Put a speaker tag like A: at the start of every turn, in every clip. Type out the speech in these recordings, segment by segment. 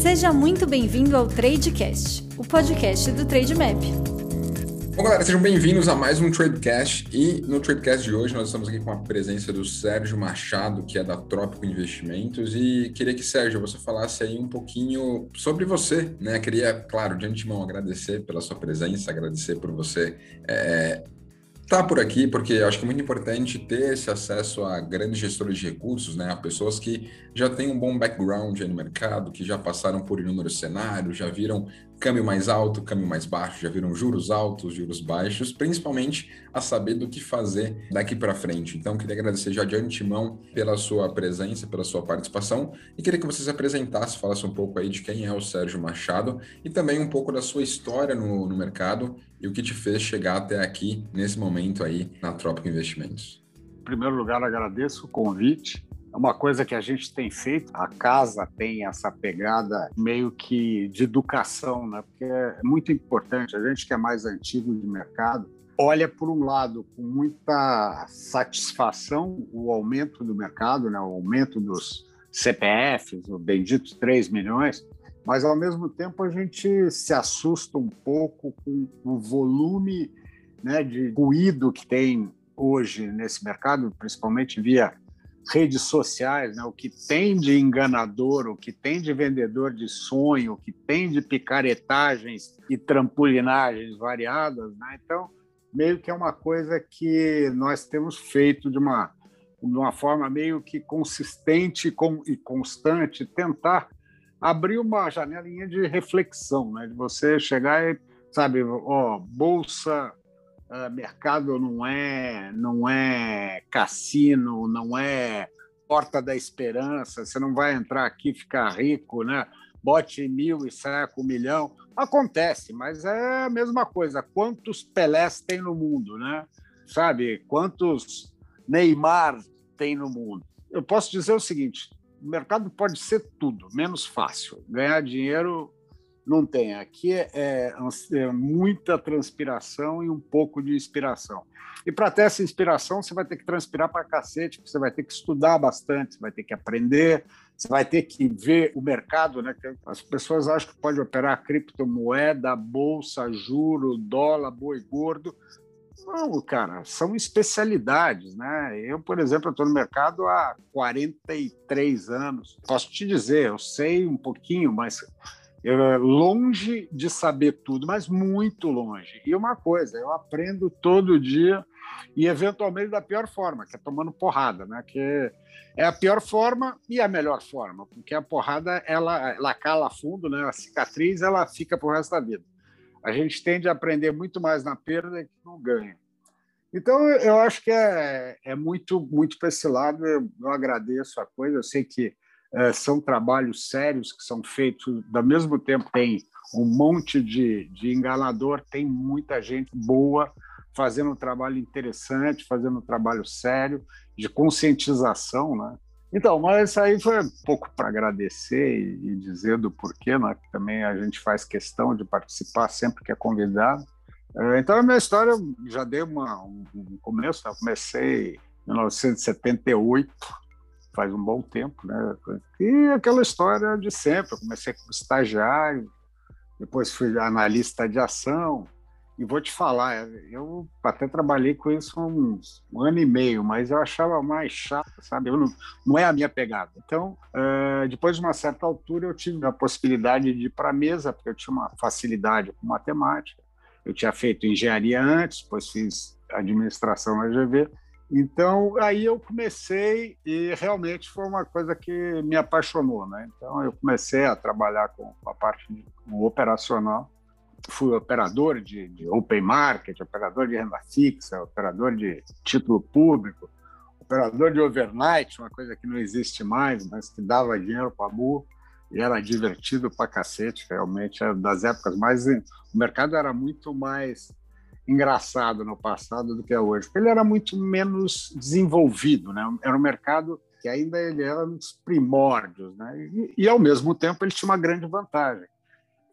A: Seja muito bem-vindo ao Tradecast, o podcast do Trademap.
B: Bom, galera, sejam bem-vindos a mais um Tradecast. E no Tradecast de hoje nós estamos aqui com a presença do Sérgio Machado, que é da Trópico Investimentos. E queria que, Sérgio, você falasse aí um pouquinho sobre você, né? Queria, claro, de antemão agradecer pela sua presença, agradecer por você é, tá por aqui porque acho que é muito importante ter esse acesso a grandes gestores de recursos, né, a pessoas que já têm um bom background no mercado, que já passaram por inúmeros cenários, já viram câmbio mais alto, câmbio mais baixo, já viram juros altos, juros baixos, principalmente a saber do que fazer daqui para frente. Então, queria agradecer já de antemão pela sua presença, pela sua participação e queria que você se apresentasse, falasse um pouco aí de quem é o Sérgio Machado e também um pouco da sua história no, no mercado e o que te fez chegar até aqui nesse momento aí na Trópico Investimentos.
C: Em primeiro lugar, agradeço o convite é uma coisa que a gente tem feito. A casa tem essa pegada meio que de educação, né? Porque é muito importante. A gente que é mais antigo de mercado olha por um lado com muita satisfação o aumento do mercado, né? O aumento dos CPFs, o bendito 3 milhões, mas ao mesmo tempo a gente se assusta um pouco com o volume né, de ruído que tem hoje nesse mercado, principalmente via redes sociais, né? o que tem de enganador, o que tem de vendedor de sonho, o que tem de picaretagens e trampolinagens variadas. Né? Então, meio que é uma coisa que nós temos feito de uma, de uma forma meio que consistente e constante, tentar abrir uma janelinha de reflexão, né? de você chegar e, sabe, ó, bolsa uh, mercado não é, não é cassino, não é porta da esperança, você não vai entrar aqui e ficar rico, né? bote mil e saia com um milhão. Acontece, mas é a mesma coisa. Quantos Pelés tem no mundo, né? Sabe? Quantos Neymar tem no mundo? Eu posso dizer o seguinte: o mercado pode ser tudo, menos fácil. Ganhar dinheiro não tem. Aqui é, é, muita transpiração e um pouco de inspiração. E para ter essa inspiração, você vai ter que transpirar para cacete, você vai ter que estudar bastante, você vai ter que aprender, você vai ter que ver o mercado. Né? As pessoas acham que pode operar criptomoeda, bolsa, juro, dólar, boi gordo. Não, cara, são especialidades, né? Eu, por exemplo, estou no mercado há 43 anos. Posso te dizer, eu sei um pouquinho, mas longe de saber tudo, mas muito longe. E uma coisa, eu aprendo todo dia e eventualmente da pior forma, que é tomando porrada, né? Que é a pior forma e a melhor forma, porque a porrada ela, ela cala fundo, né? A cicatriz ela fica pro resto da vida. A gente tende a aprender muito mais na perda que no ganho. Então eu acho que é, é muito muito para esse lado. Eu, eu agradeço a coisa. Eu sei que é, são trabalhos sérios que são feitos, ao mesmo tempo tem um monte de, de enganador, tem muita gente boa fazendo um trabalho interessante, fazendo um trabalho sério, de conscientização, né? Então, mas isso aí foi um pouco para agradecer e, e, dizer do porquê, né? Que também a gente faz questão de participar sempre que é convidado. É, então, a minha história já deu uma, um, começo, eu comecei em 1978, faz um bom tempo, né? E aquela história de sempre. Eu comecei como estagiário, depois fui analista de ação. E vou te falar, eu até trabalhei com isso uns um ano e meio, mas eu achava mais chato, sabe? Eu não, não é a minha pegada. Então, uh, depois de uma certa altura, eu tive a possibilidade de ir para a mesa, porque eu tinha uma facilidade com matemática. Eu tinha feito engenharia antes, depois fiz administração na GV então, aí eu comecei e realmente foi uma coisa que me apaixonou, né? Então, eu comecei a trabalhar com a parte de, com operacional. Fui operador de, de open market, operador de renda fixa, operador de título público, operador de overnight, uma coisa que não existe mais, mas que dava dinheiro para burro e era divertido para cacete, realmente, era das épocas mais... O mercado era muito mais engraçado no passado do que é hoje, ele era muito menos desenvolvido, né? Era um mercado que ainda ele era nos primórdios, né? E, e ao mesmo tempo ele tinha uma grande vantagem,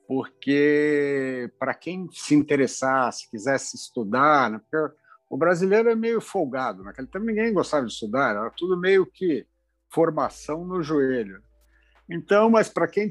C: porque para quem se interessasse, quisesse estudar, né? Porque o brasileiro é meio folgado, naquele tempo ninguém gostava de estudar, era tudo meio que formação no joelho. Então, mas para quem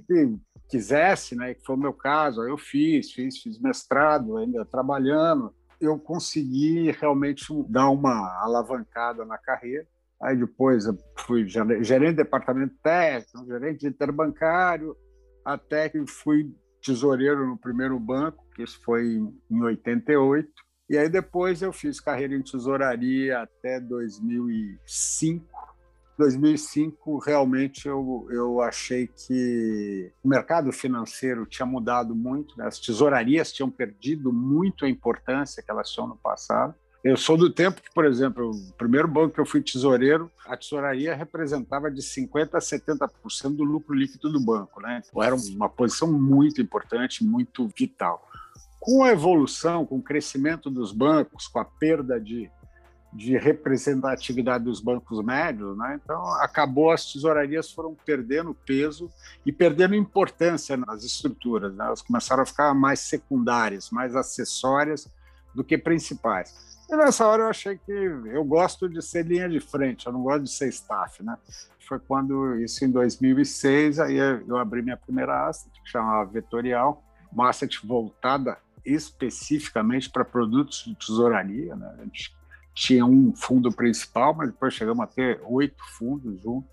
C: quisesse, né, que foi o meu caso, eu fiz, fiz, fiz mestrado, ainda trabalhando, eu consegui realmente dar uma alavancada na carreira. Aí depois fui gerente de departamento técnico, gerente interbancário, até que fui tesoureiro no primeiro banco, que isso foi em 88. E aí depois eu fiz carreira em tesouraria até 2005. 2005 realmente eu, eu achei que o mercado financeiro tinha mudado muito, né? as tesourarias tinham perdido muito a importância que elas tinham no passado. Eu sou do tempo que, por exemplo, o primeiro banco que eu fui tesoureiro, a tesouraria representava de 50% a 70% do lucro líquido do banco. Né? Então, era uma posição muito importante, muito vital. Com a evolução, com o crescimento dos bancos, com a perda de, de representatividade dos bancos médios, né? então acabou, as tesourarias foram perdendo peso e perdendo importância nas estruturas. Né? Elas começaram a ficar mais secundárias, mais acessórias do que principais. E nessa hora eu achei que eu gosto de ser linha de frente, eu não gosto de ser staff, né? Foi quando, isso em 2006, aí eu abri minha primeira asset, que chamava Vetorial, uma asset voltada especificamente para produtos de tesouraria, né? A gente tinha um fundo principal, mas depois chegamos a ter oito fundos juntos.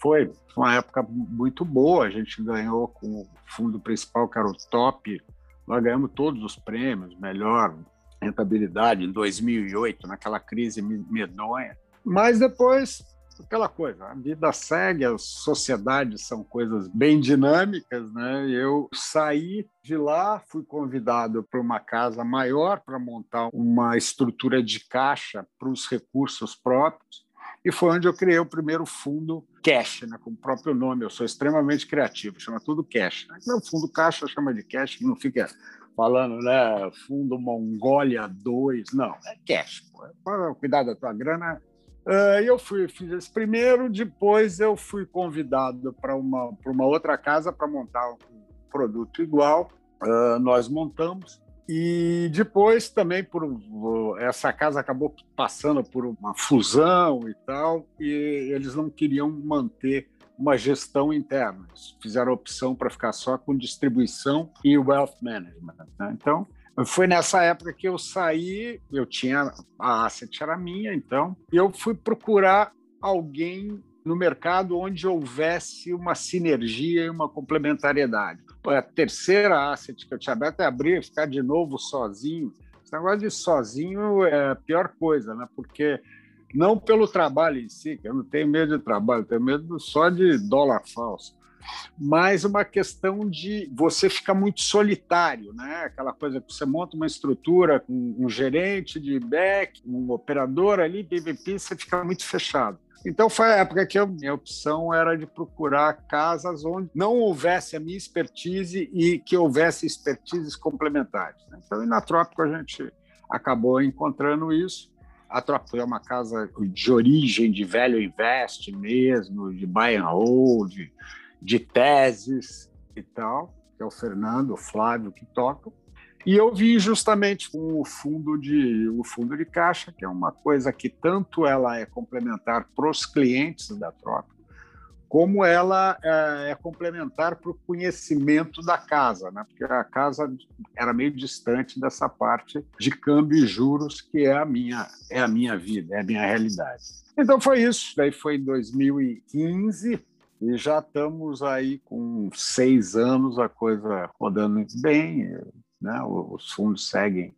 C: Foi uma época muito boa, a gente ganhou com o fundo principal, que era o top, nós ganhamos todos os prêmios, melhor rentabilidade em 2008, naquela crise medonha. Mas depois, aquela coisa, a vida segue, as sociedades são coisas bem dinâmicas, né? Eu saí de lá, fui convidado para uma casa maior para montar uma estrutura de caixa para os recursos próprios. E foi onde eu criei o primeiro fundo cash, né, com o próprio nome. Eu sou extremamente criativo, chama tudo cash. Né? O fundo caixa chama de cash, não fica falando, né, fundo Mongólia 2, não, é cash, pô, para cuidar da tua grana. Uh, eu fui, fiz esse primeiro, depois eu fui convidado para uma, uma outra casa para montar um produto igual, uh, nós montamos, e depois também por essa casa acabou passando por uma fusão e tal, e eles não queriam manter uma gestão interna. Eles fizeram opção para ficar só com distribuição e wealth management. Né? Então, foi nessa época que eu saí, eu tinha a asset era minha, então, eu fui procurar alguém no mercado onde houvesse uma sinergia e uma complementariedade. A terceira asset que eu tinha aberto é abrir, ficar de novo sozinho. Esse negócio de sozinho é a pior coisa, né? Porque não pelo trabalho em si, que eu não tenho medo de trabalho, tenho medo só de dólar falso, mas uma questão de você ficar muito solitário, né? Aquela coisa que você monta uma estrutura com um gerente de back, um operador ali, PVP, você fica muito fechado. Então foi a época que a minha opção era de procurar casas onde não houvesse a minha expertise e que houvesse expertises complementares. Né? Então, na Trópico a gente acabou encontrando isso a Trópico é uma casa de origem de velho invest mesmo, de buy and hold, de teses e tal, que é o Fernando, o Flávio que tocam. E eu vi justamente com o fundo de o fundo de caixa, que é uma coisa que tanto ela é complementar para os clientes da Trópico, como ela é, é complementar para o conhecimento da casa, né? porque a casa era meio distante dessa parte de câmbio e juros que é a minha é a minha vida, é a minha realidade. Então foi isso. Daí foi em 2015 e já estamos aí com seis anos a coisa rodando bem, né? Os fundos seguem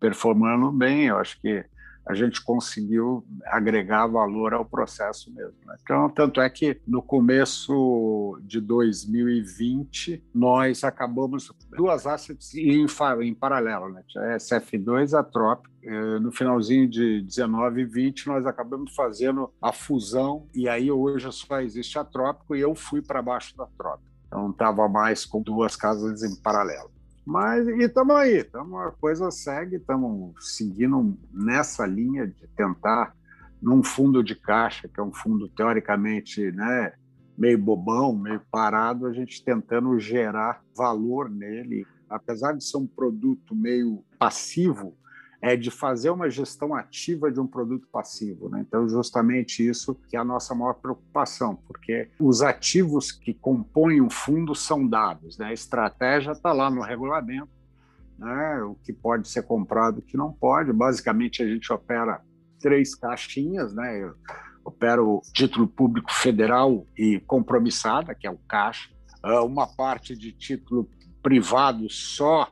C: performando bem. Eu acho que a gente conseguiu agregar valor ao processo mesmo. Né? Então, tanto é que no começo de 2020 nós acabamos duas assets em, em paralelo, né? a SF2 e a Trop. Eh, no finalzinho de 19 e 20 nós acabamos fazendo a fusão e aí hoje só existe a Trópico e eu fui para baixo da Trópico. Então estava mais com duas casas em paralelo. Mas e estamos aí, tamo, a coisa segue, estamos seguindo nessa linha de tentar, num fundo de caixa, que é um fundo teoricamente né, meio bobão, meio parado, a gente tentando gerar valor nele. Apesar de ser um produto meio passivo, é de fazer uma gestão ativa de um produto passivo. Né? Então, justamente isso que é a nossa maior preocupação, porque os ativos que compõem o fundo são dados, né? a estratégia está lá no regulamento, né? o que pode ser comprado, o que não pode. Basicamente, a gente opera três caixinhas, né? Eu opero título público federal e compromissada, que é o caixa, ah, uma parte de título privado só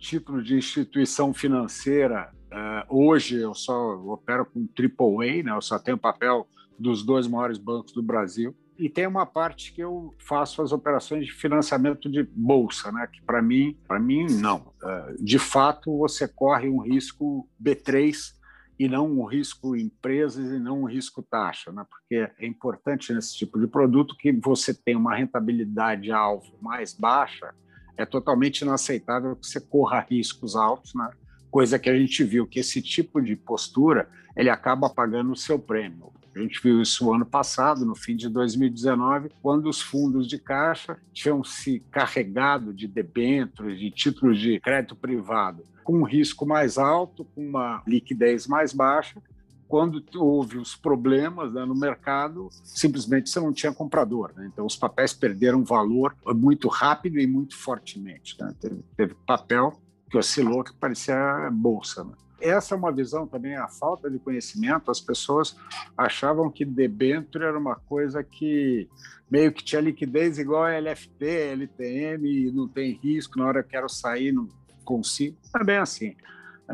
C: título de instituição financeira, uh, hoje eu só opero com AAA, né? eu só tenho papel dos dois maiores bancos do Brasil. E tem uma parte que eu faço as operações de financiamento de bolsa, né? que para mim, para mim não. Uh, de fato, você corre um risco B3 e não um risco empresas e não um risco taxa, né? porque é importante nesse tipo de produto que você tenha uma rentabilidade alvo mais baixa é totalmente inaceitável que você corra riscos altos, né? coisa que a gente viu que esse tipo de postura ele acaba pagando o seu prêmio. A gente viu isso ano passado, no fim de 2019, quando os fundos de caixa tinham se carregado de debêntures, de títulos de crédito privado, com um risco mais alto, com uma liquidez mais baixa, quando houve os problemas né, no mercado, simplesmente você não tinha comprador. Né? Então, os papéis perderam valor muito rápido e muito fortemente. Né? Teve, teve, papel que oscilou que parecia bolsa. Né? Essa é uma visão também, a falta de conhecimento. As pessoas achavam que debênture era uma coisa que meio que tinha liquidez igual a LFT, LTM, não tem risco, na hora que quero sair, não consigo. É bem assim.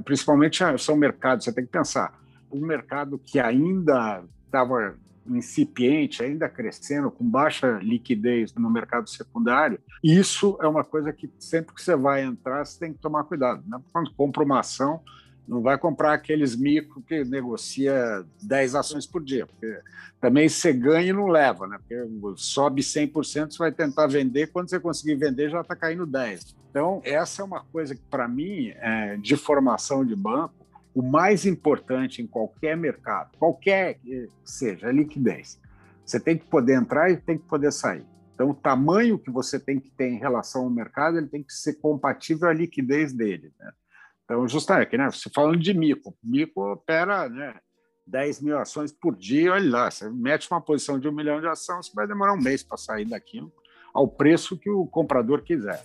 C: Principalmente ah, são mercados, você tem que pensar um mercado que ainda estava incipiente, ainda crescendo, com baixa liquidez no mercado secundário, isso é uma coisa que sempre que você vai entrar, você tem que tomar cuidado. Né? Quando compra uma ação, não vai comprar aqueles micro que negocia 10 ações por dia, porque também você ganha e não leva, né? Porque sobe 100%, você vai tentar vender, quando você conseguir vender já está caindo 10. Então, essa é uma coisa que, para mim, é, de formação de banco, o mais importante em qualquer mercado, qualquer que seja, é liquidez. Você tem que poder entrar e tem que poder sair. Então, o tamanho que você tem que ter em relação ao mercado, ele tem que ser compatível à liquidez dele. Né? Então, justamente, né? você falando de mico, mico opera né, 10 mil ações por dia, olha lá, você mete uma posição de um milhão de ações, você vai demorar um mês para sair daquilo ao preço que o comprador quiser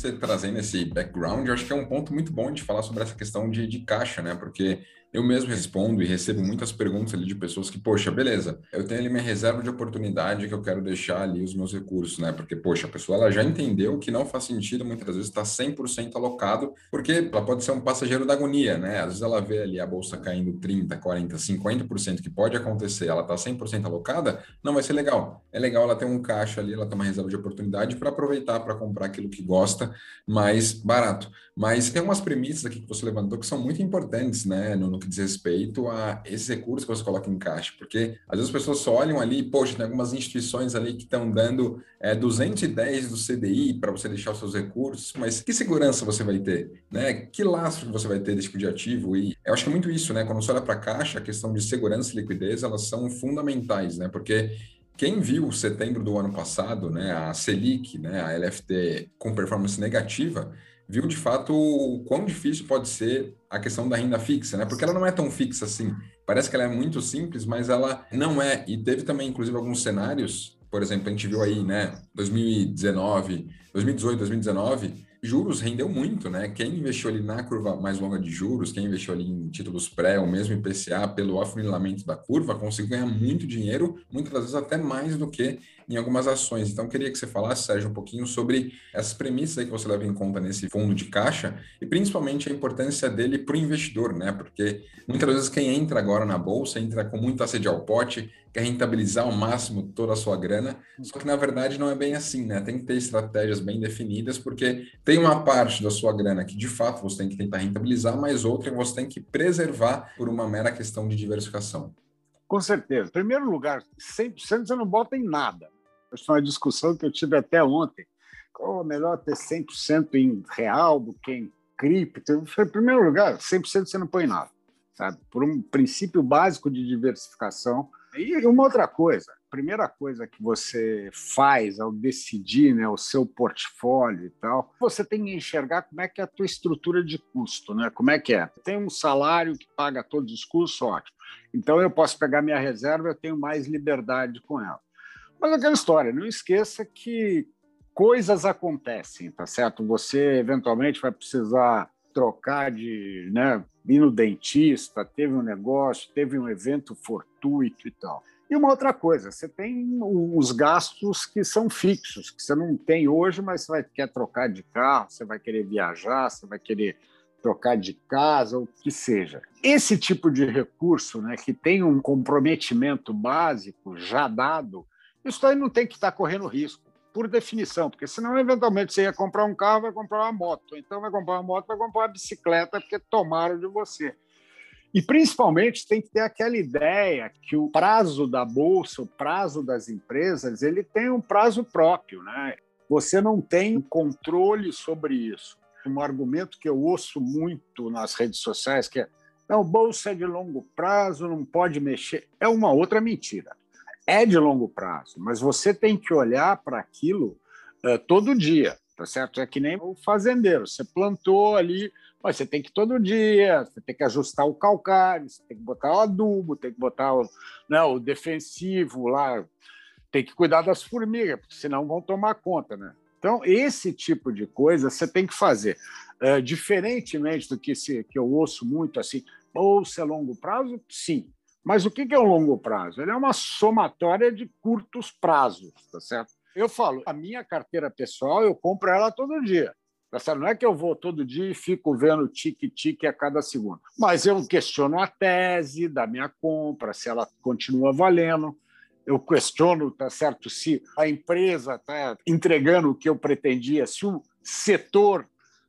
B: você trazendo esse background, eu acho que é um ponto muito bom de falar sobre essa questão de, de caixa, né? Porque eu mesmo respondo e recebo muitas perguntas ali de pessoas que, poxa, beleza, eu tenho ali minha reserva de oportunidade que eu quero deixar ali os meus recursos, né? Porque, poxa, a pessoa ela já entendeu que não faz sentido muitas vezes estar 100% alocado, porque ela pode ser um passageiro da agonia, né? Às vezes ela vê ali a bolsa caindo 30, 40, 50%, que pode acontecer, ela está 100% alocada, não vai ser legal. É legal ela ter um caixa ali, ela ter uma reserva de oportunidade para aproveitar para comprar aquilo que gosta mais barato. Mas tem umas premissas aqui que você levantou que são muito importantes, né? No, no que diz respeito a esses recursos que você coloca em caixa, porque às vezes as pessoas só olham ali, poxa, tem algumas instituições ali que estão dando é, 210 do CDI para você deixar os seus recursos, mas que segurança você vai ter, né? Que lastro você vai ter desse tipo de ativo? E eu acho que é muito isso, né? Quando você olha para a caixa, a questão de segurança e liquidez, elas são fundamentais, né? Porque quem viu setembro do ano passado, né, a Selic, né, a LFT com performance negativa, viu de fato o quão difícil pode ser a questão da renda fixa, né? Porque ela não é tão fixa assim. Parece que ela é muito simples, mas ela não é. E teve também, inclusive, alguns cenários, por exemplo, a gente viu aí, né, 2019, 2018, 2019, juros rendeu muito, né? Quem investiu ali na curva mais longa de juros, quem investiu ali em títulos pré ou mesmo em PCA pelo afunilamento da curva, conseguiu ganhar muito dinheiro, muitas vezes até mais do que em algumas ações. Então, queria que você falasse, Sérgio, um pouquinho sobre essas premissas que você leva em conta nesse fundo de caixa e principalmente a importância dele para o investidor, né? Porque muitas vezes quem entra agora na bolsa entra com muita sede ao pote, quer rentabilizar ao máximo toda a sua grana, só que na verdade não é bem assim, né? Tem que ter estratégias bem definidas, porque tem uma parte da sua grana que de fato você tem que tentar rentabilizar, mas outra você tem que preservar por uma mera questão de diversificação.
C: Com certeza. Em primeiro lugar, 100% você não bota em nada. Essa foi uma discussão que eu tive até ontem. É melhor ter 100% em real do que em cripto? Em primeiro lugar, 100% você não põe nada, sabe? Por um princípio básico de diversificação. E uma outra coisa, primeira coisa que você faz ao decidir né, o seu portfólio e tal, você tem que enxergar como é que é a tua estrutura de custo, né? Como é que é? Tem um salário que paga todos os custos, ótimo. Então eu posso pegar minha reserva, eu tenho mais liberdade com ela. Mas aquela história, não esqueça que coisas acontecem, tá certo? Você eventualmente vai precisar trocar de, né, ir no dentista, teve um negócio, teve um evento fortuito e tal. E uma outra coisa, você tem os gastos que são fixos, que você não tem hoje, mas você vai quer trocar de carro, você vai querer viajar, você vai querer trocar de casa, o que seja. Esse tipo de recurso, né, que tem um comprometimento básico já dado, isso aí não tem que estar correndo risco por definição, porque senão, eventualmente, você ia comprar um carro, vai comprar uma moto. Então, vai comprar uma moto, vai comprar uma bicicleta, porque tomaram de você. E, principalmente, tem que ter aquela ideia que o prazo da bolsa, o prazo das empresas, ele tem um prazo próprio. Né? Você não tem controle sobre isso. Um argumento que eu ouço muito nas redes sociais, que é não, bolsa é de longo prazo, não pode mexer, é uma outra mentira é de longo prazo, mas você tem que olhar para aquilo uh, todo dia, tá certo? É que nem o fazendeiro, você plantou ali, mas você tem que todo dia, você tem que ajustar o calcário, você tem que botar o adubo, tem que botar o, né, o defensivo lá, tem que cuidar das formigas, porque senão vão tomar conta, né? Então, esse tipo de coisa você tem que fazer. Uh, diferentemente do que, se, que eu ouço muito assim, bolsa a longo prazo, sim. Mas o que é o longo prazo? Ele é uma somatória de curtos prazos, tá certo? Eu falo, a minha carteira pessoal, eu compro ela todo dia. Tá certo? Não é que eu vou todo dia e fico vendo tique-tique a cada segundo. Mas eu questiono a tese da minha compra, se ela continua valendo. Eu questiono, tá certo, se a empresa está entregando o que eu pretendia, se o setor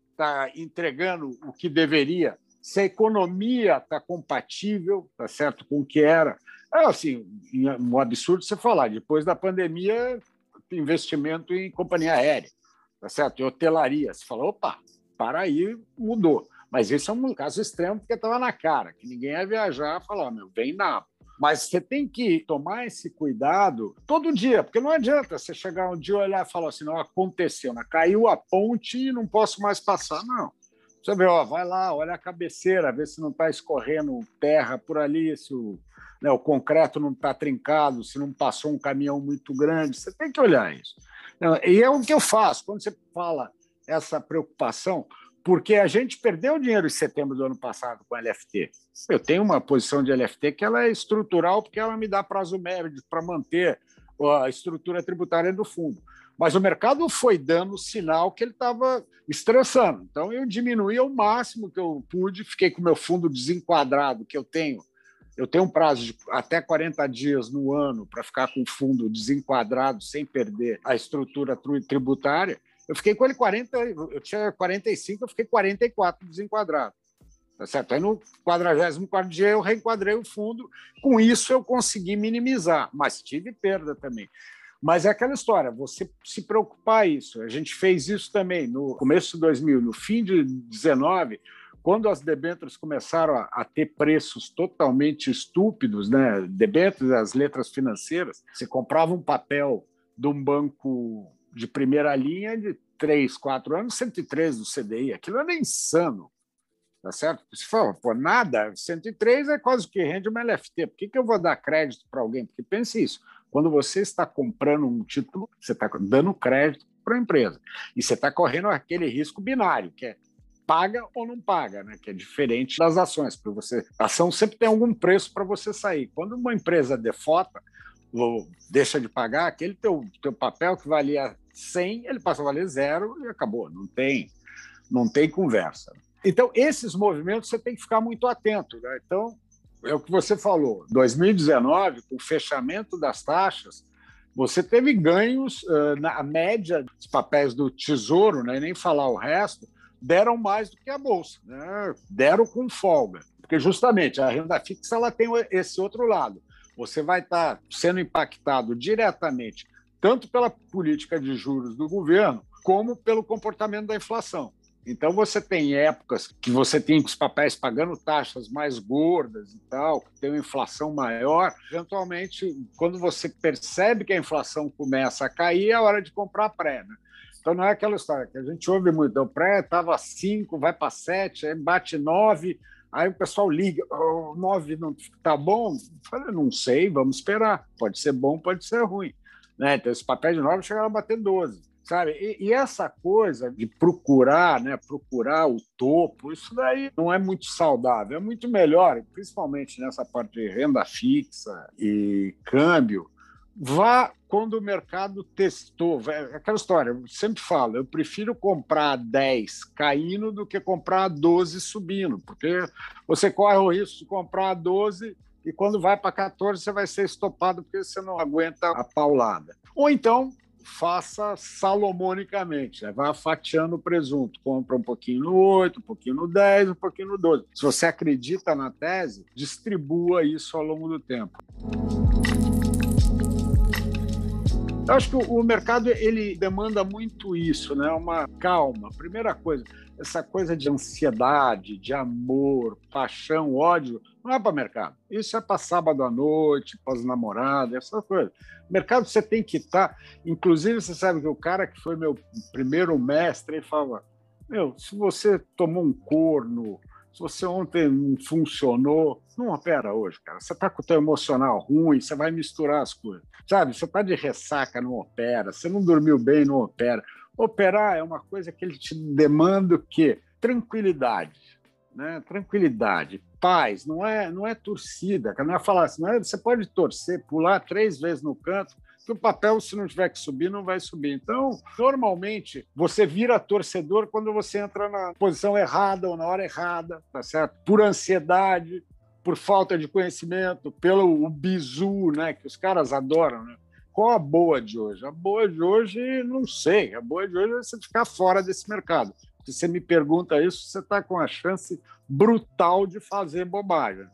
C: está entregando o que deveria se a economia está compatível, tá certo, com o que era. É assim, um absurdo você falar, depois da pandemia, investimento em companhia aérea, tá certo, e hotelaria. Você fala, opa, para aí, mudou. Mas esse é um caso extremo porque estava na cara, que ninguém ia viajar e falar, meu, vem na mas você tem que tomar esse cuidado todo dia, porque não adianta você chegar um dia olhar e falar assim: não aconteceu, né? caiu a ponte e não posso mais passar. Não. Você vê, ó, vai lá, olha a cabeceira, vê se não está escorrendo terra por ali, se o, né, o concreto não está trincado, se não passou um caminhão muito grande. Você tem que olhar isso. E é o que eu faço. Quando você fala essa preocupação, porque a gente perdeu dinheiro em setembro do ano passado com LFT. Eu tenho uma posição de LFT que ela é estrutural, porque ela me dá prazo médio para manter a estrutura tributária do fundo. Mas o mercado foi dando sinal que ele estava estressando. Então, eu diminuí ao máximo que eu pude, fiquei com o meu fundo desenquadrado, que eu tenho. Eu tenho um prazo de até 40 dias no ano para ficar com o fundo desenquadrado, sem perder a estrutura tributária. Eu fiquei com ele 40, eu tinha 45, eu fiquei 44 desenquadrado. Tá certo? Aí no 44 dia eu reenquadrei o fundo, com isso eu consegui minimizar, mas tive perda também. Mas é aquela história, você se preocupar isso. A gente fez isso também no começo de 2000, no fim de 19, quando as debêntures começaram a, a, ter preços totalmente estúpidos, né? Debêntures, as letras financeiras, você comprava um papel de um banco de primeira linha de 3, 4 anos, 103 do CDI. Aquilo era insano. Tá certo? Você fala, pô, nada, 103 é quase que rende uma LFT. Por que, que eu vou dar crédito para alguém? Porque pense isso: quando você está comprando um título, você está dando crédito para a empresa. E você está correndo aquele risco binário, que é paga ou não paga, né? que é diferente das ações, porque você, a ação sempre tem algum preço para você sair. Quando uma empresa defota ou deixa de pagar, aquele teu, teu papel que valia 100, ele passa a valer zero e acabou. Não tem, não tem conversa. Então, esses movimentos você tem que ficar muito atento. Né? Então, é o que você falou. 2019, com o fechamento das taxas, você teve ganhos uh, na média dos papéis do Tesouro, né, nem falar o resto, deram mais do que a bolsa, né? deram com folga, porque justamente a renda fixa ela tem esse outro lado. Você vai estar sendo impactado diretamente tanto pela política de juros do governo como pelo comportamento da inflação. Então você tem épocas que você tem os papéis pagando taxas mais gordas e tal, que tem uma inflação maior. Eventualmente, quando você percebe que a inflação começa a cair, é hora de comprar pré. Né? Então não é aquela história que a gente ouve muito. O pré estava 5, vai para 7, aí bate 9, aí o pessoal liga, oh, 9 não está bom? Eu falei, não sei, vamos esperar. Pode ser bom, pode ser ruim. Né? Então, esse papel de 9 chegaram a bater 12 sabe? E, e, essa coisa de procurar, né, procurar o topo, isso daí não é muito saudável. É muito melhor, principalmente nessa parte de renda fixa e câmbio, vá quando o mercado testou. Aquela história, eu sempre falo, eu prefiro comprar 10 caindo do que comprar 12 subindo, porque você corre o risco de comprar 12 e quando vai para 14 você vai ser estopado porque você não aguenta a paulada. Ou então faça salomonicamente, né? vá fatiando o presunto, compra um pouquinho no 8, um pouquinho no 10, um pouquinho no 12. Se você acredita na tese, distribua isso ao longo do tempo. Eu acho que o mercado ele demanda muito isso, né? Uma calma. Primeira coisa, essa coisa de ansiedade, de amor, paixão, ódio, não é para mercado. Isso é para sábado à noite, para as namoradas, essa coisa. Mercado você tem que estar. Tá... Inclusive, você sabe que o cara que foi meu primeiro mestre, ele falava: Meu, se você tomou um corno, se você ontem não funcionou, não opera hoje, cara. Você está com o teu emocional ruim, você vai misturar as coisas. Sabe, você está de ressaca, não opera. Você não dormiu bem, não opera. Operar é uma coisa que ele te demanda o quê? Tranquilidade. Né? Tranquilidade, paz, não é, não é torcida, não é falar assim, não é, você pode torcer, pular três vezes no canto, que o papel, se não tiver que subir, não vai subir. Então, normalmente, você vira torcedor quando você entra na posição errada ou na hora errada, tá certo? Por ansiedade, por falta de conhecimento, pelo bizu, né, que os caras adoram, né? Qual a boa de hoje? A boa de hoje, não sei. A boa de hoje é você ficar fora desse mercado. Se você me pergunta isso, você está com a chance brutal de fazer bobagem.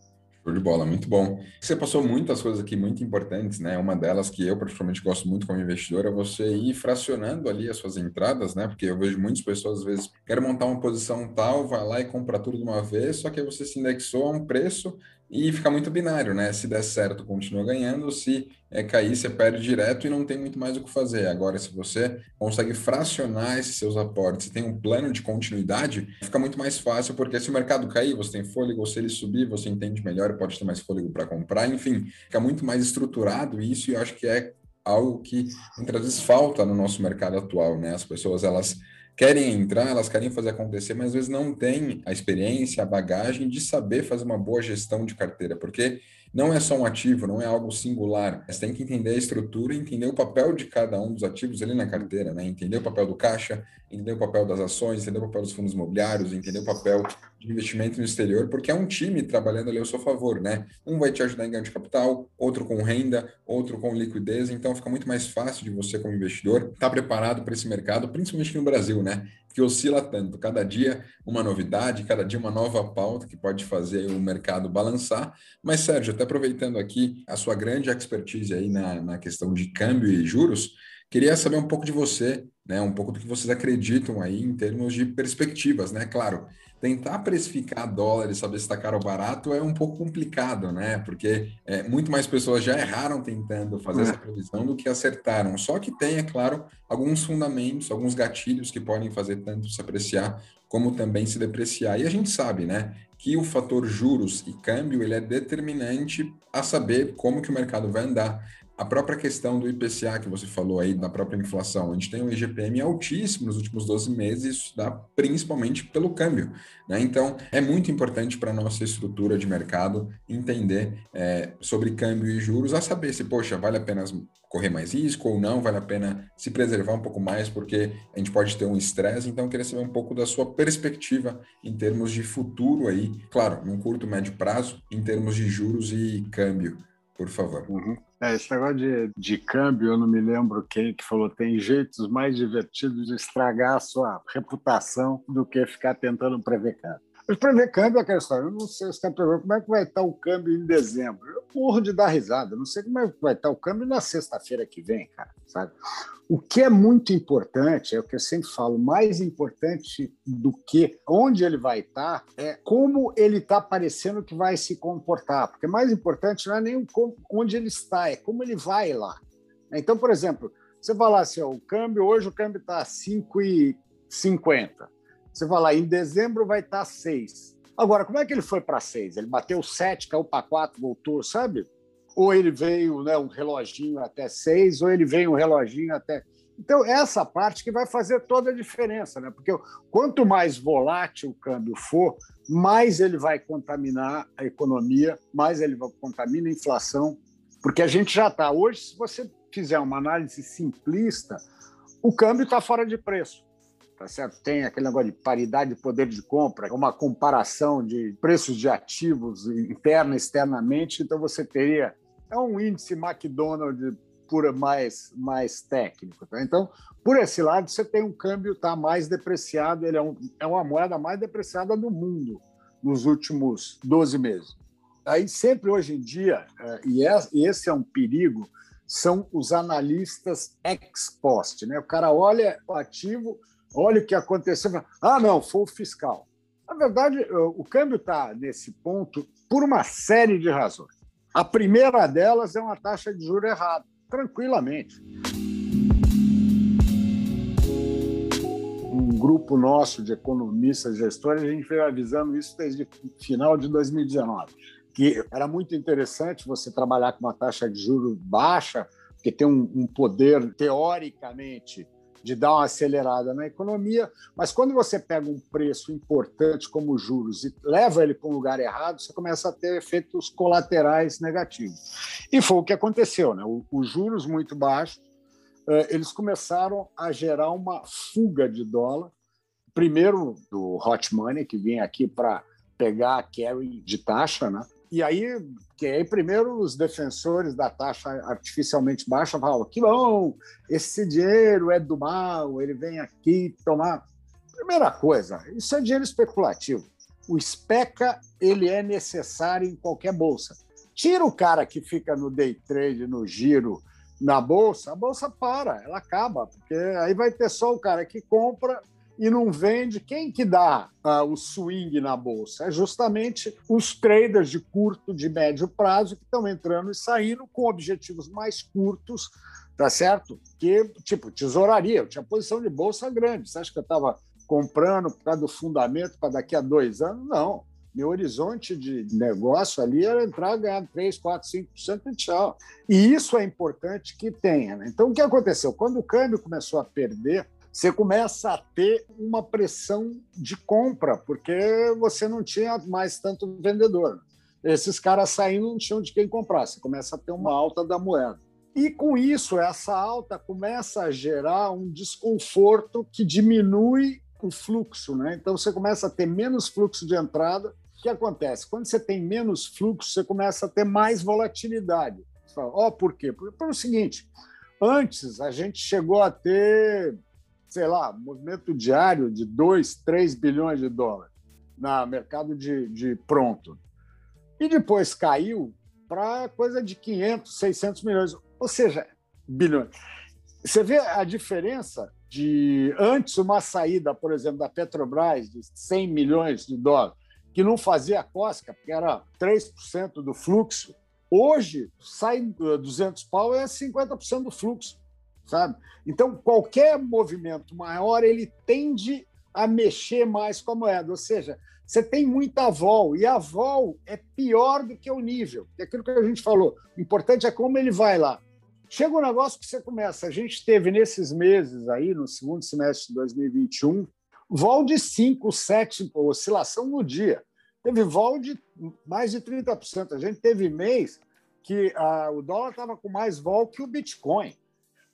B: Show de bola, muito bom. Você passou muitas coisas aqui muito importantes, né? Uma delas que eu particularmente gosto muito como investidor é você ir fracionando ali as suas entradas, né? Porque eu vejo muitas pessoas às vezes querem montar uma posição tal, vai lá e compra tudo de uma vez, só que você se indexou a um preço e fica muito binário, né? Se der certo, continua ganhando, se é, cair, você perde direto e não tem muito mais o que fazer. Agora, se você consegue fracionar esses seus aportes, tem um plano de continuidade, fica muito mais fácil, porque se o mercado cair, você tem fôlego, se ele subir, você entende melhor pode ter mais fôlego para comprar, enfim, fica muito mais estruturado isso e eu acho que é algo que muitas vezes falta no nosso mercado atual, né? As pessoas, elas querem entrar, elas querem fazer acontecer, mas às vezes não têm a experiência, a bagagem de saber fazer uma boa gestão de carteira, porque não é só um ativo, não é algo singular. Você tem que entender a estrutura e entender o papel de cada um dos ativos ali na carteira, né? Entender o papel do caixa, entender o papel das ações, entender o papel dos fundos imobiliários, entender o papel de investimento no exterior, porque é um time trabalhando ali ao seu favor, né? Um vai te ajudar em ganho de capital, outro com renda, outro com liquidez, então fica muito mais fácil de você, como investidor, estar tá preparado para esse mercado, principalmente no Brasil, né? Que oscila tanto, cada dia uma novidade, cada dia uma nova pauta que pode fazer o mercado balançar. Mas, Sérgio, até aproveitando aqui a sua grande expertise aí na, na questão de câmbio e juros, Queria saber um pouco de você, né, um pouco do que vocês acreditam aí em termos de perspectivas, né? Claro, tentar precificar dólar e saber se está caro ou barato é um pouco complicado, né? Porque é, muito mais pessoas já erraram tentando fazer é. essa previsão do que acertaram. Só que tem, é claro, alguns fundamentos, alguns gatilhos que podem fazer tanto se apreciar como também se depreciar. E a gente sabe, né, que o fator juros e câmbio ele é determinante a saber como que o mercado vai andar a própria questão do IPCA que você falou aí, da própria inflação, a gente tem um IGPM altíssimo nos últimos 12 meses, isso dá principalmente pelo câmbio. Né? Então, é muito importante para a nossa estrutura de mercado entender é, sobre câmbio e juros, a saber se, poxa, vale a pena correr mais risco ou não, vale a pena se preservar um pouco mais, porque a gente pode ter um estresse. Então, eu queria saber um pouco da sua perspectiva em termos de futuro aí, claro, num curto, médio prazo, em termos de juros e câmbio, por favor.
C: Uhum. É, esse negócio de, de câmbio, eu não me lembro quem que falou, tem jeitos mais divertidos de estragar a sua reputação do que ficar tentando prever câmbio. Mas prever câmbio é aquela história. Eu não sei se está como é que vai estar o câmbio em dezembro. Eu morro de dar risada. Não sei como é que vai estar o câmbio na sexta-feira que vem, cara. Sabe? O que é muito importante, é o que eu sempre falo, mais importante do que onde ele vai estar, é como ele está parecendo que vai se comportar. Porque mais importante não é nem onde ele está, é como ele vai lá. Então, por exemplo, você falar assim, ó, o câmbio, hoje o câmbio está 5,50. Você fala, em dezembro vai estar tá 6. Agora, como é que ele foi para 6? Ele bateu 7, caiu para 4, voltou, sabe? Ou ele veio né, um reloginho até 6, ou ele veio um reloginho até. Então, essa parte que vai fazer toda a diferença, né? Porque quanto mais volátil o câmbio for, mais ele vai contaminar a economia, mais ele vai contaminar a inflação, porque a gente já está. Hoje, se você fizer uma análise simplista, o câmbio está fora de preço tá certo? Tem aquele negócio de paridade de poder de compra, uma comparação de preços de ativos interna e externamente, então você teria é um índice McDonald's pura mais mais técnico, tá? Então, por esse lado, você tem um câmbio tá mais depreciado, ele é, um, é uma moeda mais depreciada do mundo nos últimos 12 meses. Aí sempre hoje em dia, é, e esse é um perigo, são os analistas ex post, né? O cara olha o ativo, olha o que aconteceu. Ah, não, foi o fiscal. Na verdade, o câmbio está nesse ponto por uma série de razões. A primeira delas é uma taxa de juro errada, tranquilamente. Um grupo nosso de economistas gestores, a gente veio avisando isso desde o final de 2019, que era muito interessante você trabalhar com uma taxa de juro baixa, porque tem um, um poder, teoricamente, de dar uma acelerada na economia, mas quando você pega um preço importante como juros e leva ele para um lugar errado, você começa a ter efeitos colaterais negativos. E foi o que aconteceu, né? Os juros muito baixos, eh, eles começaram a gerar uma fuga de dólar, primeiro do hot money que vinha aqui para pegar a carry de taxa, né? E aí, que aí primeiro os defensores da taxa artificialmente baixa falam que bom, esse dinheiro é do mal, ele vem aqui tomar. Primeira coisa, isso é dinheiro especulativo. O SPECA ele é necessário em qualquer bolsa. Tira o cara que fica no day trade, no giro, na bolsa, a bolsa para, ela acaba, porque aí vai ter só o cara que compra e não vende, quem que dá uh, o swing na bolsa? É justamente os traders de curto, de médio prazo que estão entrando e saindo com objetivos mais curtos, tá certo? Que, tipo, tesouraria, eu tinha posição de bolsa grande. Você acha que eu estava comprando por causa do fundamento para daqui a dois anos? Não. Meu horizonte de negócio ali era entrar, ganhar 3, 4, 5% e tchau. E isso é importante que tenha. Né? Então, o que aconteceu? Quando o câmbio começou a perder, você começa a ter uma pressão de compra, porque você não tinha mais tanto vendedor. Esses caras saindo não tinham de quem comprar, você começa a ter uma alta da moeda. E com isso, essa alta começa a gerar um desconforto que diminui o fluxo, né? Então você começa a ter menos fluxo de entrada. O que acontece? Quando você tem menos fluxo, você começa a ter mais volatilidade. Você fala, ó, oh, por quê? Porque, pelo seguinte, antes a gente chegou a ter sei lá, movimento diário de 2, 3 bilhões de dólares no mercado de, de pronto. E depois caiu para coisa de 500, 600 milhões, ou seja, bilhões. Você vê a diferença de antes uma saída, por exemplo, da Petrobras de 100 milhões de dólares, que não fazia cosca, porque era 3% do fluxo. Hoje, sai 200 pau é 50% do fluxo sabe? Então, qualquer movimento maior, ele tende a mexer mais com a moeda, ou seja, você tem muita vol, e a vol é pior do que o nível, é aquilo que a gente falou, o importante é como ele vai lá. Chega um negócio que você começa, a gente teve nesses meses aí, no segundo semestre de 2021, vol de 5, 7, oscilação no dia. Teve vol de mais de 30%. A gente teve mês que ah, o dólar estava com mais vol que o Bitcoin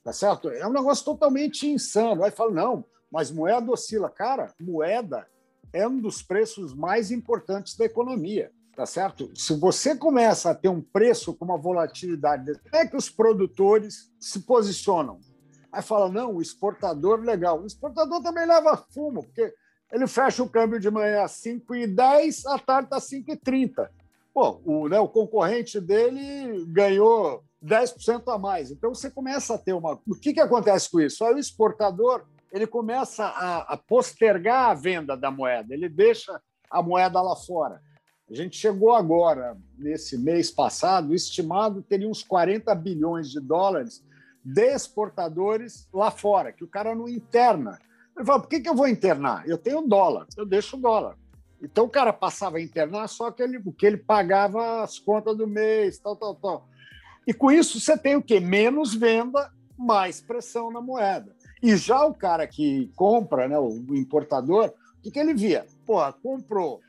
C: tá certo? É um negócio totalmente insano. Aí fala, não, mas moeda oscila. Cara, moeda é um dos preços mais importantes da economia, tá certo? Se você começa a ter um preço com uma volatilidade, como é que os produtores se posicionam? Aí fala, não, o exportador legal. O exportador também leva fumo, porque Ele fecha o câmbio de manhã às 5h10, à tarde está 5h30. Pô, o, né, o concorrente dele ganhou 10% a mais. Então você começa a ter uma. O que, que acontece com isso? Aí o exportador ele começa a, a postergar a venda da moeda, ele deixa a moeda lá fora. A gente chegou agora, nesse mês passado, estimado teria uns 40 bilhões de dólares de exportadores lá fora, que o cara não interna. Ele fala, por que, que eu vou internar? Eu tenho dólar, eu deixo o dólar. Então o cara passava a internar só que ele, que ele pagava as contas do mês, tal, tal, tal. E com isso você tem o quê? Menos venda, mais pressão na moeda. E já o cara que compra, né, o importador, o que, que ele via? Pô, comprou,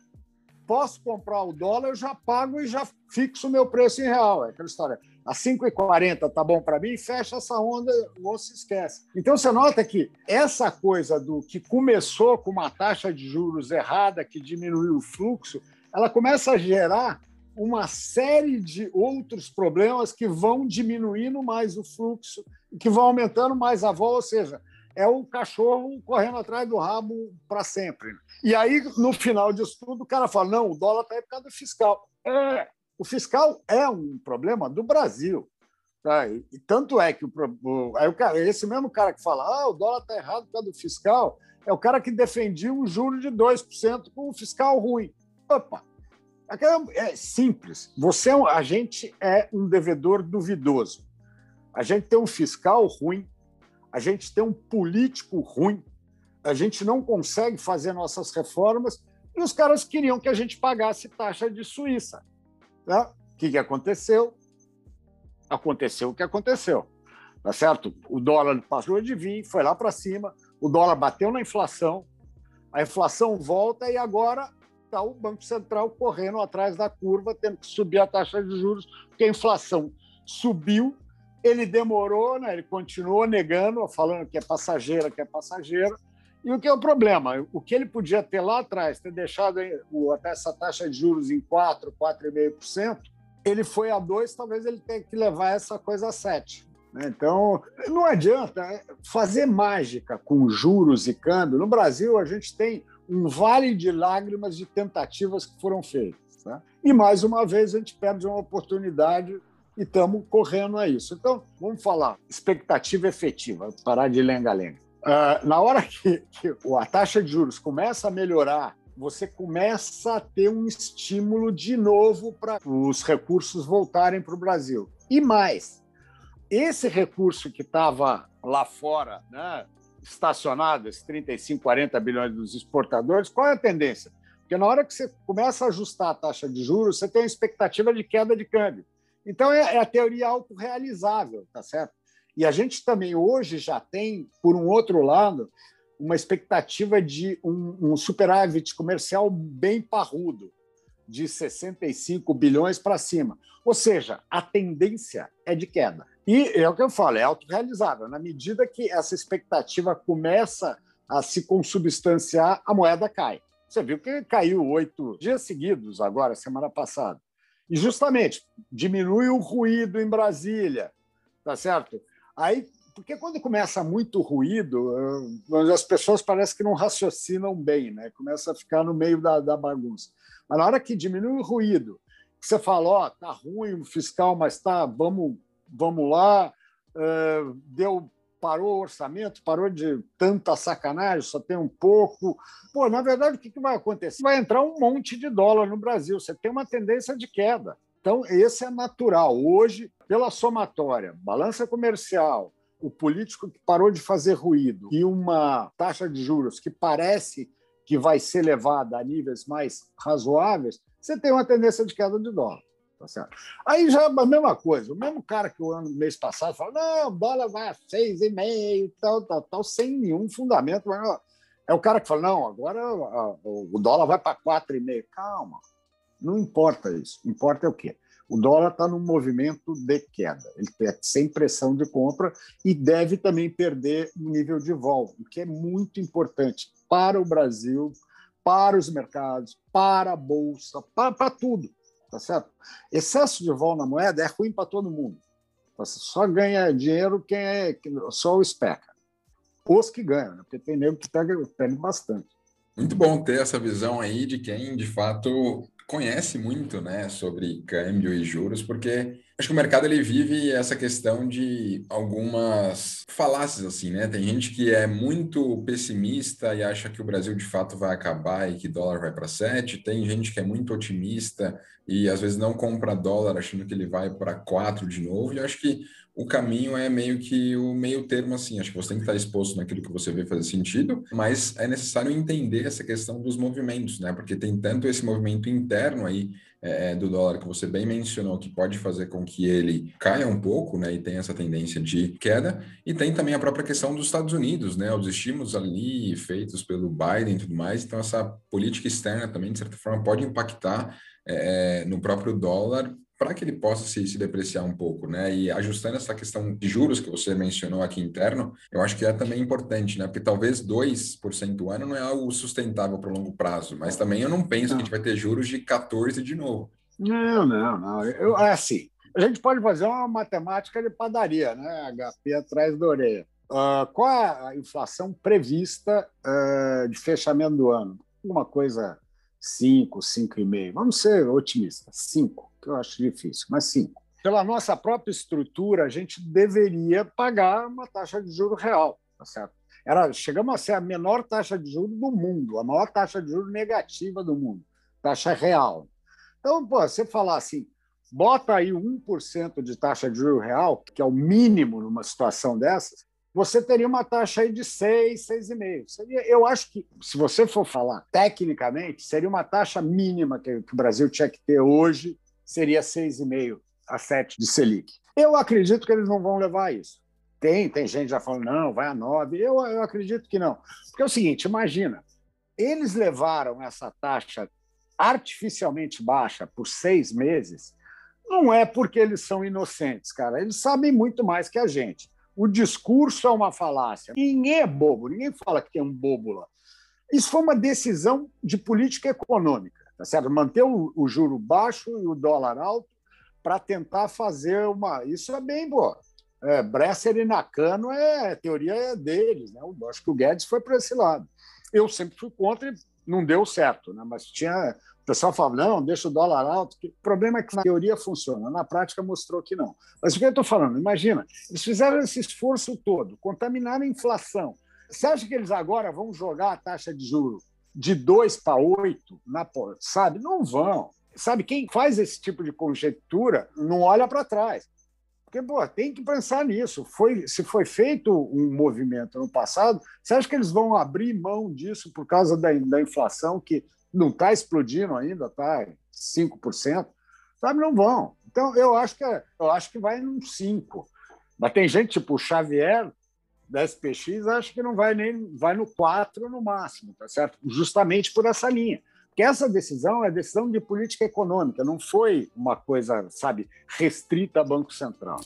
C: posso comprar o dólar, eu já pago e já fixo o meu preço em real. É aquela história a 5,40 tá bom para mim, fecha essa onda, ou se esquece. Então você nota que essa coisa do que começou com uma taxa de juros errada, que diminuiu o fluxo, ela começa a gerar uma série de outros problemas que vão diminuindo mais o fluxo que vão aumentando mais a vol, ou seja, é o cachorro correndo atrás do rabo para sempre. E aí, no final disso tudo, o cara fala: não, o dólar está aí por causa do fiscal. É, o fiscal é um problema do Brasil. Tá? E, tanto é que o, o, aí o cara, esse mesmo cara que fala ah, o dólar está errado por causa do fiscal é o cara que defendia um juro de 2% com o fiscal ruim. Opa! É simples. Você, é a gente é um devedor duvidoso. A gente tem um fiscal ruim, a gente tem um político ruim, a gente não consegue fazer nossas reformas e os caras queriam que a gente pagasse taxa de Suíça. Né? O que, que aconteceu? Aconteceu o que aconteceu. Tá certo? O dólar passou de vir, foi lá para cima, o dólar bateu na inflação, a inflação volta e agora está o Banco Central correndo atrás da curva, tendo que subir a taxa de juros, porque a inflação subiu, ele demorou, né? ele continuou negando, falando que é passageira, que é passageira, e o que é o problema? O que ele podia ter lá atrás, ter deixado essa taxa de juros em 4%, 4,5%, ele foi a 2%, talvez ele tenha que levar essa coisa a 7%. Né? Então, não adianta é, fazer mágica com juros e câmbio. No Brasil, a gente tem um vale de lágrimas de tentativas que foram feitas. Né? E, mais uma vez, a gente perde uma oportunidade e estamos correndo a isso. Então, vamos falar expectativa efetiva, parar de lenga-lenga. Uh, na hora que, que a taxa de juros começa a melhorar, você começa a ter um estímulo de novo para os recursos voltarem para o Brasil. E mais, esse recurso que estava lá fora, né, estacionado, esses 35, 40 bilhões dos exportadores, qual é a tendência? Porque na hora que você começa a ajustar a taxa de juros, você tem uma expectativa de queda de câmbio. Então é, é a teoria autorrealizável, tá certo? E a gente também hoje já tem, por um outro lado, uma expectativa de um, um superávit comercial bem parrudo, de 65 bilhões para cima. Ou seja, a tendência é de queda. E é o que eu falo, é autorrealizável. Na medida que essa expectativa começa a se consubstanciar, a moeda cai. Você viu que caiu oito dias seguidos agora, semana passada. E justamente diminui o ruído em Brasília, tá certo? Aí, porque quando começa muito ruído, as pessoas parecem que não raciocinam bem, né? Começa a ficar no meio da, da bagunça. Mas na hora que diminui o ruído, você fala, ó, oh, tá ruim o fiscal, mas tá, vamos, vamos lá, uh, deu parou o orçamento, parou de tanta sacanagem, só tem um pouco. Pô, na verdade, o que vai acontecer? Vai entrar um monte de dólar no Brasil, você tem uma tendência de queda. Então, esse é natural. Hoje, pela somatória, balança comercial, o político que parou de fazer ruído e uma taxa de juros que parece que vai ser levada a níveis mais razoáveis, você tem uma tendência de queda de dólar. Tá certo? Aí já é a mesma coisa. O mesmo cara que o ano mês passado falou: não, dólar vai a 6,5, tal, tal, tal, sem nenhum fundamento. É o cara que fala: não, agora o dólar vai para 4,5. Calma, não importa isso. Importa é o quê? O dólar está num movimento de queda. Ele está sem pressão de compra e deve também perder o nível de vol, o que é muito importante para o Brasil, para os mercados, para a bolsa, para, para tudo. Tá certo? Excesso de vol na moeda é ruim para todo mundo. Só ganha dinheiro quem é só o especa. Os que ganham, né? porque tem nego que pega bastante.
B: Muito bom ter essa visão aí de quem, de fato, conhece muito, né, sobre câmbio e juros, porque acho que o mercado ele vive essa questão de algumas falácias assim, né? Tem gente que é muito pessimista e acha que o Brasil de fato vai acabar e que dólar vai para 7, tem gente que é muito otimista e às vezes não compra dólar achando que ele vai para 4 de novo. E acho que o caminho é meio que o meio termo, assim. Acho que você tem que estar exposto naquilo que você vê fazer sentido, mas é necessário entender essa questão dos movimentos, né? Porque tem tanto esse movimento interno aí é, é, do dólar que você bem mencionou, que pode fazer com que ele caia um pouco, né? E tenha essa tendência de queda, e tem também a própria questão dos Estados Unidos, né? Os estímulos ali feitos pelo Biden e tudo mais. Então, essa política externa também, de certa forma, pode impactar é, no próprio dólar para que ele possa se, se, depreciar um pouco, né? E ajustando essa questão de juros que você mencionou aqui interno, eu acho que é também importante, né? Porque talvez 2% ao ano não é algo sustentável para o longo prazo, mas também eu não penso não. que a gente vai ter juros de 14 de novo.
C: Não, não, não. Eu, é assim, a gente pode fazer uma matemática de padaria, né? HP atrás da orelha. Uh, qual é a inflação prevista uh, de fechamento do ano? Uma coisa 5, 5,5. Vamos ser otimistas, 5 que eu acho difícil, mas sim. Pela nossa própria estrutura, a gente deveria pagar uma taxa de juro real, tá certo? Era, chegamos a ser a menor taxa de juros do mundo, a maior taxa de juros negativa do mundo, taxa real. Então, pô, você falar assim, bota aí 1% de taxa de juro real, que é o mínimo numa situação dessas, você teria uma taxa aí de 6, 6,5. Seria, eu acho que, se você for falar tecnicamente, seria uma taxa mínima que, que o Brasil tinha que ter hoje seria 6,5 a 7 de Selic. Eu acredito que eles não vão levar isso. Tem, tem gente já falando, não, vai a 9. Eu, eu acredito que não. Porque é o seguinte, imagina, eles levaram essa taxa artificialmente baixa por seis meses, não é porque eles são inocentes, cara. Eles sabem muito mais que a gente. O discurso é uma falácia. Ninguém é bobo, ninguém fala que tem um bobo lá. Isso foi uma decisão de política econômica tá certo? Manter o, o juro baixo e o dólar alto para tentar fazer uma. Isso é bem boa. É, Bresser e Nakano é a teoria é deles, né? Eu acho que o Guedes foi para esse lado. Eu sempre fui contra e não deu certo, né? Mas tinha o pessoal falava, não, deixa o dólar alto. O problema é que na teoria funciona, na prática mostrou que não. Mas o que eu estou falando? Imagina, eles fizeram esse esforço todo, contaminaram a inflação. Você acha que eles agora vão jogar a taxa de juros de 2 para 8, na, sabe? Não vão. Sabe, quem faz esse tipo de conjectura não olha para trás. Porque, pô, tem que pensar nisso. Foi, se foi feito um movimento no passado, você acha que eles vão abrir mão disso por causa da, da inflação que não está explodindo ainda, está 5%? Sabe, não vão. Então, eu acho que, eu acho que vai num 5%. Mas tem gente tipo o Xavier, da SPX, acho que não vai nem vai no 4 no máximo, tá certo? Justamente por essa linha. Porque essa decisão é decisão de política econômica, não foi uma coisa, sabe, restrita ao Banco Central.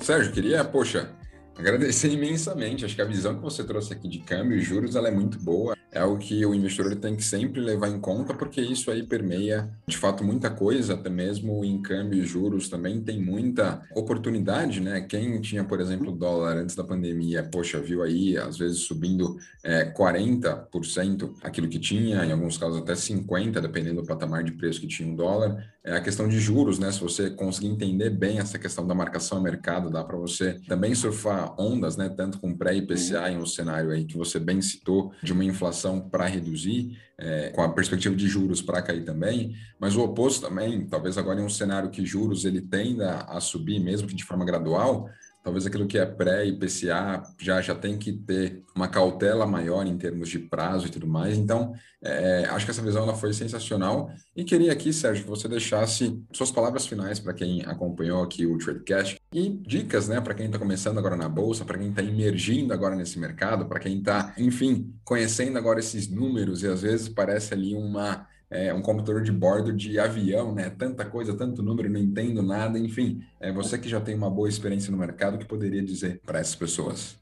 B: Sérgio, queria, poxa, agradecer imensamente. Acho que a visão que você trouxe aqui de câmbio e juros ela é muito boa é algo que o investidor ele tem que sempre levar em conta, porque isso aí permeia, de fato, muita coisa, até mesmo em câmbio e juros também tem muita oportunidade, né? Quem tinha, por exemplo, dólar antes da pandemia, poxa, viu aí, às vezes subindo é, 40% aquilo que tinha, em alguns casos até 50%, dependendo do patamar de preço que tinha o dólar. É a questão de juros, né? Se você conseguir entender bem essa questão da marcação a mercado, dá para você também surfar ondas, né? Tanto com pré-IPCA em um cenário aí que você bem citou, de uma inflação inflação para reduzir, é, com a perspectiva de juros para cair também, mas o oposto também, talvez agora em um cenário que juros ele tenda a subir, mesmo que de forma gradual, talvez aquilo que é pré-IPCA já, já tem que ter uma cautela maior em termos de prazo e tudo mais. Então, é, acho que essa visão ela foi sensacional. E queria aqui, Sérgio, que você deixasse suas palavras finais para quem acompanhou aqui o Tradecast e dicas né, para quem está começando agora na Bolsa, para quem está emergindo agora nesse mercado, para quem está, enfim, conhecendo agora esses números e às vezes parece ali uma é, um computador de bordo de avião, né? Tanta coisa, tanto número, não entendo nada, enfim. É você que já tem uma boa experiência no mercado, que poderia dizer para essas pessoas?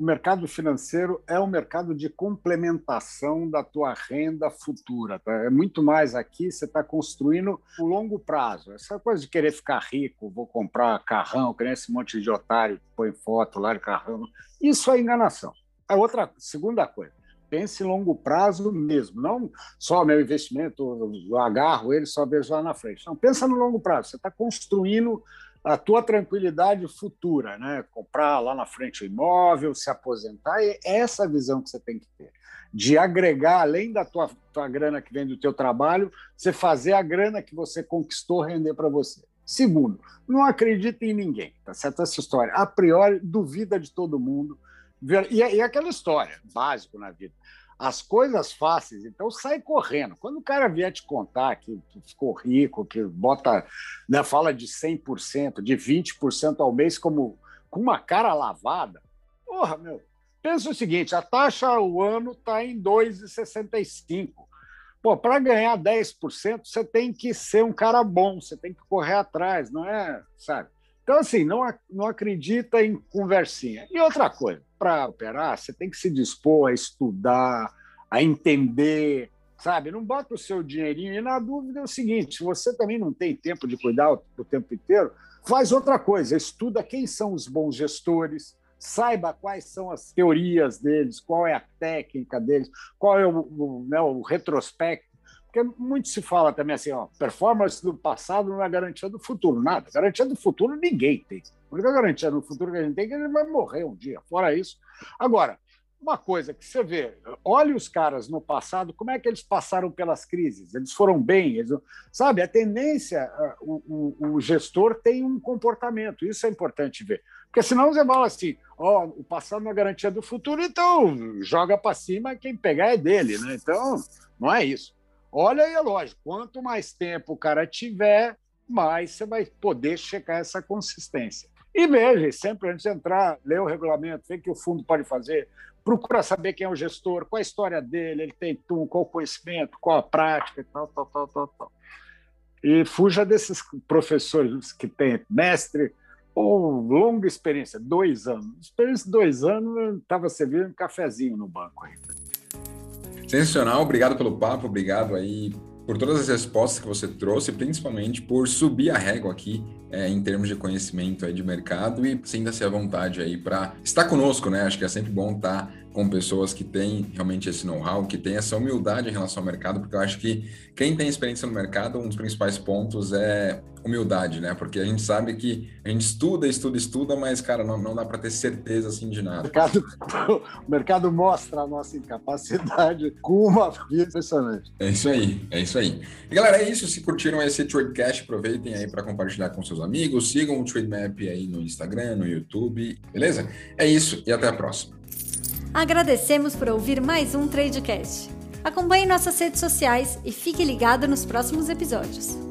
C: o mercado financeiro é um mercado de complementação da tua renda futura. Tá? É muito mais aqui, você está construindo o longo prazo. Essa coisa de querer ficar rico, vou comprar carrão, que nem esse monte de otário que põe foto lá de carrão. Isso é enganação. A outra, segunda coisa, pense longo prazo mesmo, não só meu investimento, eu agarro ele, só vejo lá na frente. Não, pensa no longo prazo. Você está construindo a tua tranquilidade futura, né? Comprar lá na frente o imóvel, se aposentar, é essa visão que você tem que ter. De agregar, além da tua, tua grana que vem do teu trabalho, você fazer a grana que você conquistou render para você. Segundo, não acredita em ninguém, tá certo? Essa história, a priori, duvida de todo mundo. E, e aquela história, básico na vida as coisas fáceis, então sai correndo. Quando o cara vier te contar que, ficou rico, que bota, né, fala de 100%, de 20% ao mês como com uma cara lavada, porra, meu, pensa o seguinte, a taxa ao ano está em 2,65%. Pô, para ganhar 10%, você tem que ser um cara bom, você tem que correr atrás, não é, sabe? Então, assim, não, não acredita em conversinha. E outra coisa, para operar, você tem que se dispor a estudar, a entender, sabe? Não bota o seu dinheirinho. E na dúvida é o seguinte: se você também não tem tempo de cuidar o, o tempo inteiro, faz outra coisa, estuda quem são os bons gestores, saiba quais são as teorias deles, qual é a técnica deles, qual é o, o, né, o retrospecto porque muito se fala também assim, ó, performance do passado não é garantia do futuro. Nada. Garantia do futuro ninguém tem. A única garantia do futuro que a gente tem é que ele vai morrer um dia. Fora isso. Agora, uma coisa que você vê, olhe os caras no passado, como é que eles passaram pelas crises? Eles foram bem, eles, sabe? A tendência, o, o, o, gestor tem um comportamento, isso é importante ver. Porque senão você fala assim: ó, o passado não é garantia do futuro, então joga para cima, quem pegar é dele, né? Então, não é isso. Olha aí, é lógico, quanto mais tempo o cara tiver, mais você vai poder checar essa consistência. E veja, sempre antes de entrar, lê o regulamento, vê o que o fundo pode fazer, procura saber quem é o gestor, qual a história dele, ele tem qual o conhecimento, qual a prática, tal, tal, tal, tal, tal. E fuja desses professores que têm mestre ou longa experiência, dois anos. Experiência de dois anos, estava servindo um cafezinho no banco ainda.
B: Sensacional, obrigado pelo papo, obrigado aí por todas as respostas que você trouxe, principalmente por subir a régua aqui é, em termos de conhecimento aí de mercado e sinta-se à vontade aí para estar conosco, né? Acho que é sempre bom estar com pessoas que têm realmente esse know-how, que têm essa humildade em relação ao mercado, porque eu acho que quem tem experiência no mercado, um dos principais pontos é humildade, né? Porque a gente sabe que a gente estuda, estuda, estuda, mas, cara, não, não dá para ter certeza assim de nada. O
C: mercado, o mercado mostra a nossa incapacidade com uma vida impressionante.
B: É isso aí, é isso aí. E, galera, é isso. Se curtiram esse Tradecast, aproveitem aí para compartilhar com amigos, sigam o Trademap aí no Instagram, no YouTube, beleza? É isso e até a próxima.
A: Agradecemos por ouvir mais um Tradecast. Acompanhe nossas redes sociais e fique ligado nos próximos episódios.